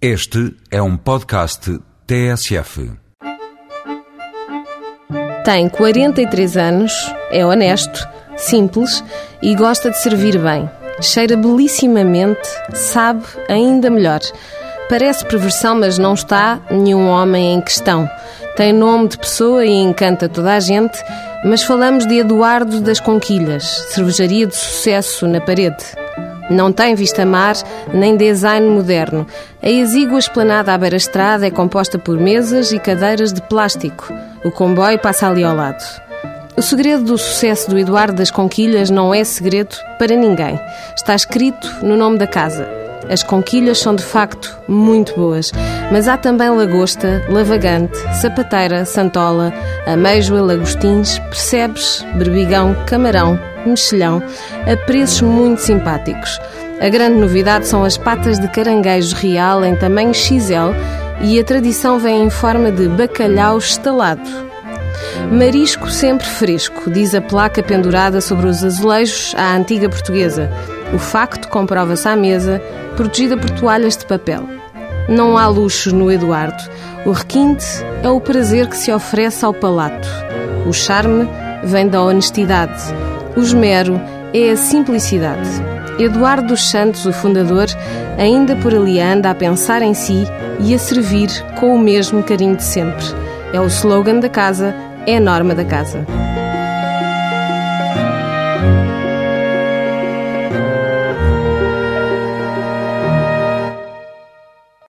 Este é um podcast TSF. Tem 43 anos, é honesto, simples e gosta de servir bem. Cheira belissimamente, sabe ainda melhor. Parece perversão, mas não está nenhum homem em questão. Tem nome de pessoa e encanta toda a gente, mas falamos de Eduardo das Conquilhas, cervejaria de sucesso na parede. Não tem vista-mar nem design moderno. A exígua esplanada à beira-estrada é composta por mesas e cadeiras de plástico. O comboio passa ali ao lado. O segredo do sucesso do Eduardo das Conquilhas não é segredo para ninguém. Está escrito no nome da casa. As conquilhas são de facto muito boas, mas há também lagosta, lavagante, sapateira, santola, ameijoa, lagostins, percebes, berbigão, camarão, mexilhão, a preços muito simpáticos. A grande novidade são as patas de caranguejo real em tamanho XL e a tradição vem em forma de bacalhau estalado. Marisco sempre fresco, diz a placa pendurada sobre os azulejos à antiga portuguesa. O facto comprova-se à mesa, protegida por toalhas de papel. Não há luxos no Eduardo. O requinte é o prazer que se oferece ao palato. O charme vem da honestidade. O esmero é a simplicidade. Eduardo dos Santos, o fundador, ainda por ali anda a pensar em si e a servir com o mesmo carinho de sempre. É o slogan da casa, é a norma da casa.